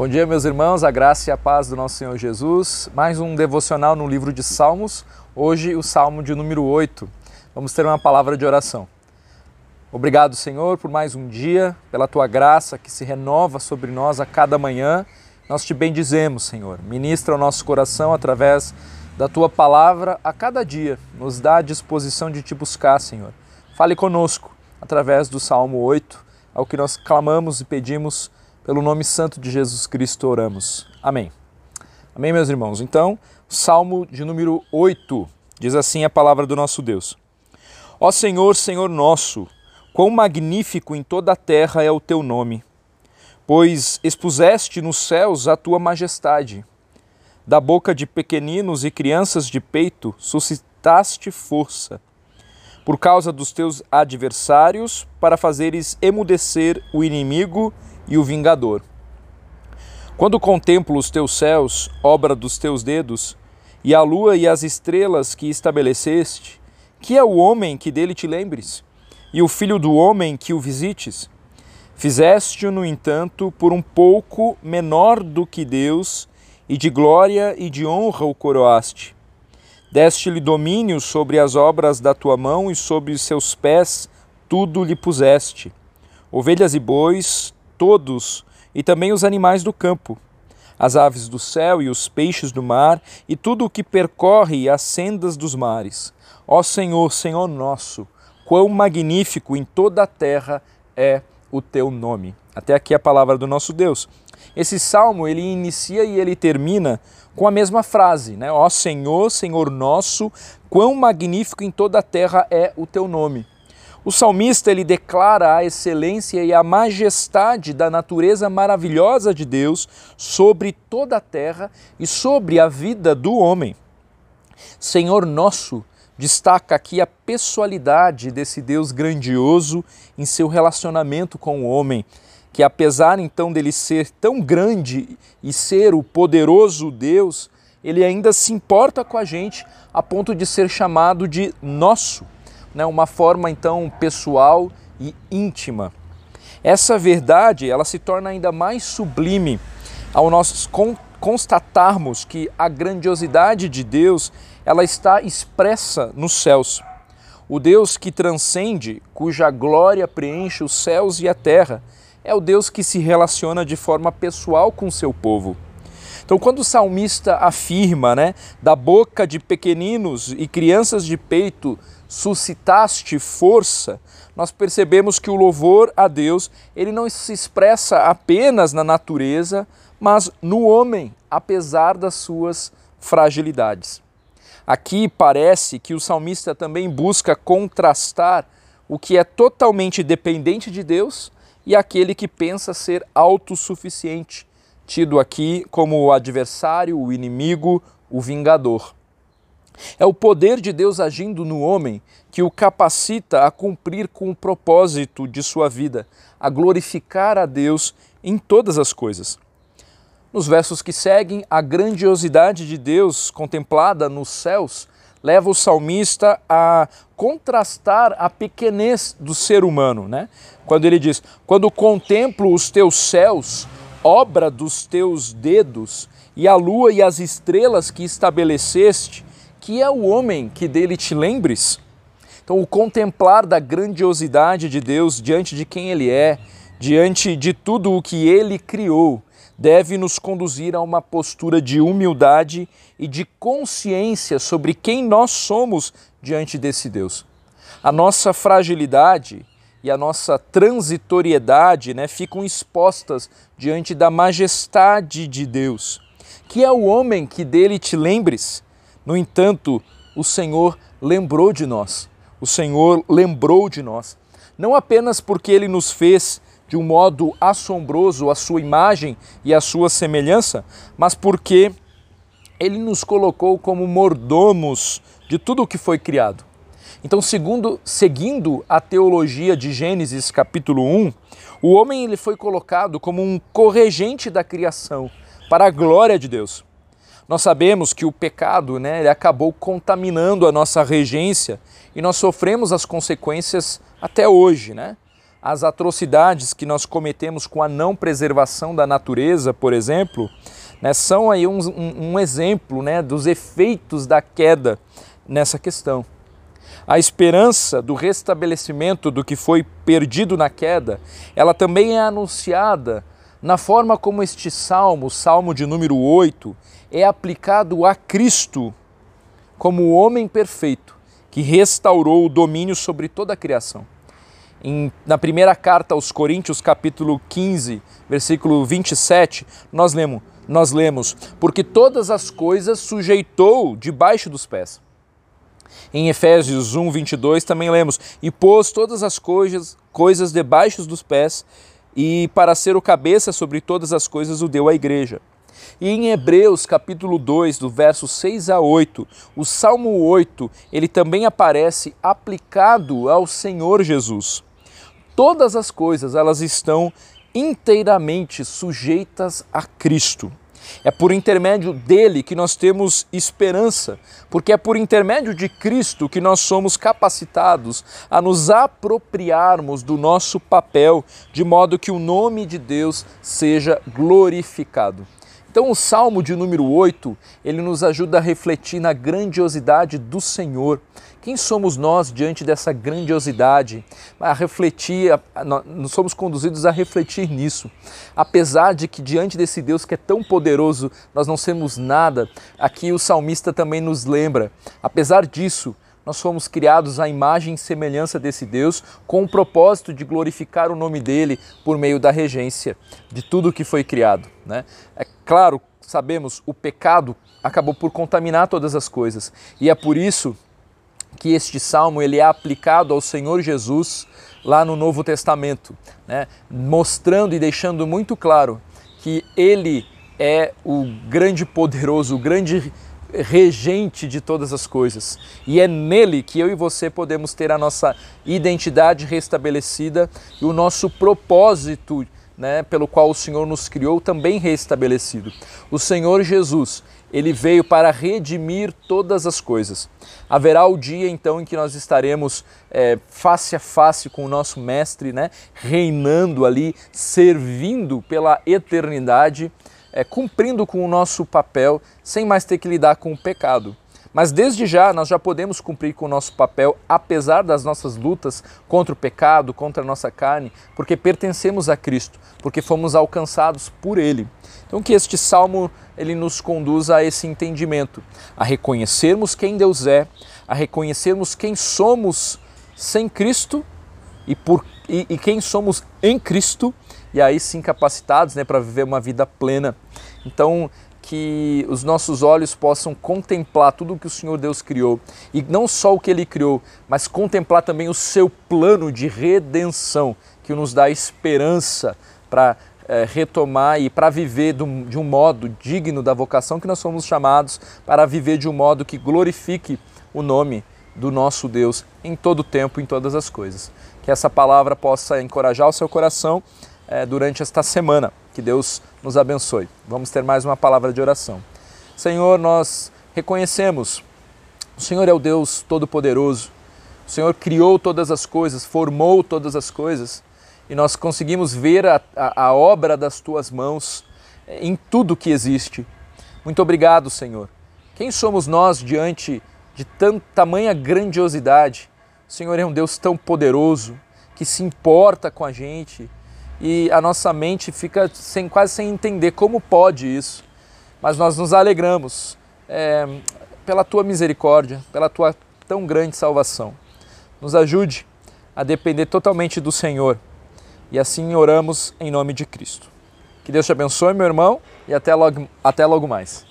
Bom dia, meus irmãos, a graça e a paz do nosso Senhor Jesus. Mais um devocional no livro de Salmos. Hoje, o salmo de número 8. Vamos ter uma palavra de oração. Obrigado, Senhor, por mais um dia, pela tua graça que se renova sobre nós a cada manhã. Nós te bendizemos, Senhor. Ministra o nosso coração através da tua palavra a cada dia. Nos dá a disposição de te buscar, Senhor. Fale conosco através do Salmo 8, ao que nós clamamos e pedimos pelo nome santo de Jesus Cristo oramos. Amém. Amém, meus irmãos. Então, Salmo de número 8 diz assim a palavra do nosso Deus: Ó Senhor, Senhor nosso, quão magnífico em toda a terra é o teu nome, pois expuseste nos céus a tua majestade. Da boca de pequeninos e crianças de peito suscitaste força, por causa dos teus adversários, para fazeres emudecer o inimigo e o vingador. Quando contemplo os teus céus, obra dos teus dedos, e a lua e as estrelas que estabeleceste, que é o homem que dele te lembres, e o filho do homem que o visites? Fizeste-o, no entanto, por um pouco menor do que Deus, e de glória e de honra o coroaste. Deste-lhe domínio sobre as obras da tua mão, e sobre os seus pés tudo lhe puseste. Ovelhas e bois, todos, e também os animais do campo, as aves do céu e os peixes do mar, e tudo o que percorre as sendas dos mares. Ó Senhor, Senhor nosso, quão magnífico em toda a terra é o teu nome. Até aqui a palavra do nosso Deus. Esse salmo ele inicia e ele termina com a mesma frase, né? Ó Senhor, Senhor nosso, quão magnífico em toda a terra é o teu nome. O salmista ele declara a excelência e a majestade da natureza maravilhosa de Deus sobre toda a terra e sobre a vida do homem. Senhor nosso destaca aqui a pessoalidade desse Deus grandioso em seu relacionamento com o homem, que apesar então dele ser tão grande e ser o poderoso Deus, ele ainda se importa com a gente a ponto de ser chamado de nosso né, uma forma então pessoal e íntima. Essa verdade ela se torna ainda mais sublime ao nós constatarmos que a grandiosidade de Deus ela está expressa nos céus. O Deus que transcende, cuja glória preenche os céus e a terra, é o Deus que se relaciona de forma pessoal com seu povo. Então, quando o salmista afirma, né, da boca de pequeninos e crianças de peito suscitaste força, nós percebemos que o louvor a Deus, ele não se expressa apenas na natureza, mas no homem, apesar das suas fragilidades. Aqui parece que o salmista também busca contrastar o que é totalmente dependente de Deus e aquele que pensa ser autossuficiente, tido aqui como o adversário, o inimigo, o vingador. É o poder de Deus agindo no homem que o capacita a cumprir com o propósito de sua vida, a glorificar a Deus em todas as coisas. Nos versos que seguem, a grandiosidade de Deus contemplada nos céus leva o salmista a contrastar a pequenez do ser humano, né? Quando ele diz: "Quando contemplo os teus céus, obra dos teus dedos, e a lua e as estrelas que estabeleceste, que é o homem que dele te lembres? Então, o contemplar da grandiosidade de Deus diante de quem Ele é, diante de tudo o que Ele criou, deve nos conduzir a uma postura de humildade e de consciência sobre quem nós somos diante desse Deus. A nossa fragilidade e a nossa transitoriedade né, ficam expostas diante da majestade de Deus. Que é o homem que dele te lembres? No entanto, o Senhor lembrou de nós. O Senhor lembrou de nós. Não apenas porque ele nos fez de um modo assombroso a sua imagem e a sua semelhança, mas porque ele nos colocou como mordomos de tudo o que foi criado. Então, segundo, seguindo a teologia de Gênesis capítulo 1, o homem ele foi colocado como um corregente da criação para a glória de Deus. Nós sabemos que o pecado né, ele acabou contaminando a nossa regência e nós sofremos as consequências até hoje. Né? as atrocidades que nós cometemos com a não preservação da natureza, por exemplo, né, são aí um, um, um exemplo né, dos efeitos da queda nessa questão. A esperança do restabelecimento do que foi perdido na queda, ela também é anunciada na forma como este salmo, o salmo de número 8, é aplicado a Cristo como o homem perfeito que restaurou o domínio sobre toda a criação. Em, na primeira carta aos Coríntios, capítulo 15, versículo 27, nós lemos, nós lemos: Porque todas as coisas sujeitou debaixo dos pés. Em Efésios 1, 22 também lemos: E pôs todas as coisas, coisas debaixo dos pés, e para ser o cabeça sobre todas as coisas o deu à igreja. E em Hebreus capítulo 2, do verso 6 a 8, o Salmo 8, ele também aparece aplicado ao Senhor Jesus. Todas as coisas, elas estão inteiramente sujeitas a Cristo. É por intermédio dele que nós temos esperança, porque é por intermédio de Cristo que nós somos capacitados a nos apropriarmos do nosso papel, de modo que o nome de Deus seja glorificado. Então, o Salmo de número 8, ele nos ajuda a refletir na grandiosidade do Senhor. Quem somos nós diante dessa grandiosidade? A refletir, nós somos conduzidos a refletir nisso. Apesar de que diante desse Deus que é tão poderoso, nós não somos nada, aqui o salmista também nos lembra. Apesar disso, nós fomos criados à imagem e semelhança desse Deus, com o propósito de glorificar o nome dele por meio da regência de tudo que foi criado. Né? Claro, sabemos, o pecado acabou por contaminar todas as coisas, e é por isso que este salmo ele é aplicado ao Senhor Jesus lá no Novo Testamento, né? mostrando e deixando muito claro que ele é o grande poderoso, o grande regente de todas as coisas. E é nele que eu e você podemos ter a nossa identidade restabelecida e o nosso propósito né, pelo qual o Senhor nos criou também restabelecido. O Senhor Jesus, ele veio para redimir todas as coisas. Haverá o dia então em que nós estaremos é, face a face com o nosso Mestre, né, reinando ali, servindo pela eternidade é, cumprindo com o nosso papel sem mais ter que lidar com o pecado. Mas desde já nós já podemos cumprir com o nosso papel, apesar das nossas lutas contra o pecado, contra a nossa carne, porque pertencemos a Cristo, porque fomos alcançados por Ele. Então que este salmo ele nos conduza a esse entendimento, a reconhecermos quem Deus é, a reconhecermos quem somos sem Cristo e, por, e, e quem somos em Cristo e aí sim capacitados né, para viver uma vida plena. Então, que os nossos olhos possam contemplar tudo o que o Senhor Deus criou e não só o que Ele criou, mas contemplar também o seu plano de redenção que nos dá esperança para é, retomar e para viver de um modo digno da vocação que nós somos chamados para viver de um modo que glorifique o nome do nosso Deus em todo o tempo, em todas as coisas. Que essa palavra possa encorajar o seu coração é, durante esta semana. Que Deus nos abençoe. Vamos ter mais uma palavra de oração. Senhor, nós reconhecemos, o Senhor é o Deus Todo-Poderoso, o Senhor criou todas as coisas, formou todas as coisas e nós conseguimos ver a, a, a obra das tuas mãos em tudo que existe. Muito obrigado, Senhor. Quem somos nós diante de tanta, tamanha grandiosidade? O Senhor é um Deus tão poderoso que se importa com a gente, e a nossa mente fica sem, quase sem entender como pode isso. Mas nós nos alegramos é, pela tua misericórdia, pela tua tão grande salvação. Nos ajude a depender totalmente do Senhor e assim oramos em nome de Cristo. Que Deus te abençoe, meu irmão, e até logo, até logo mais.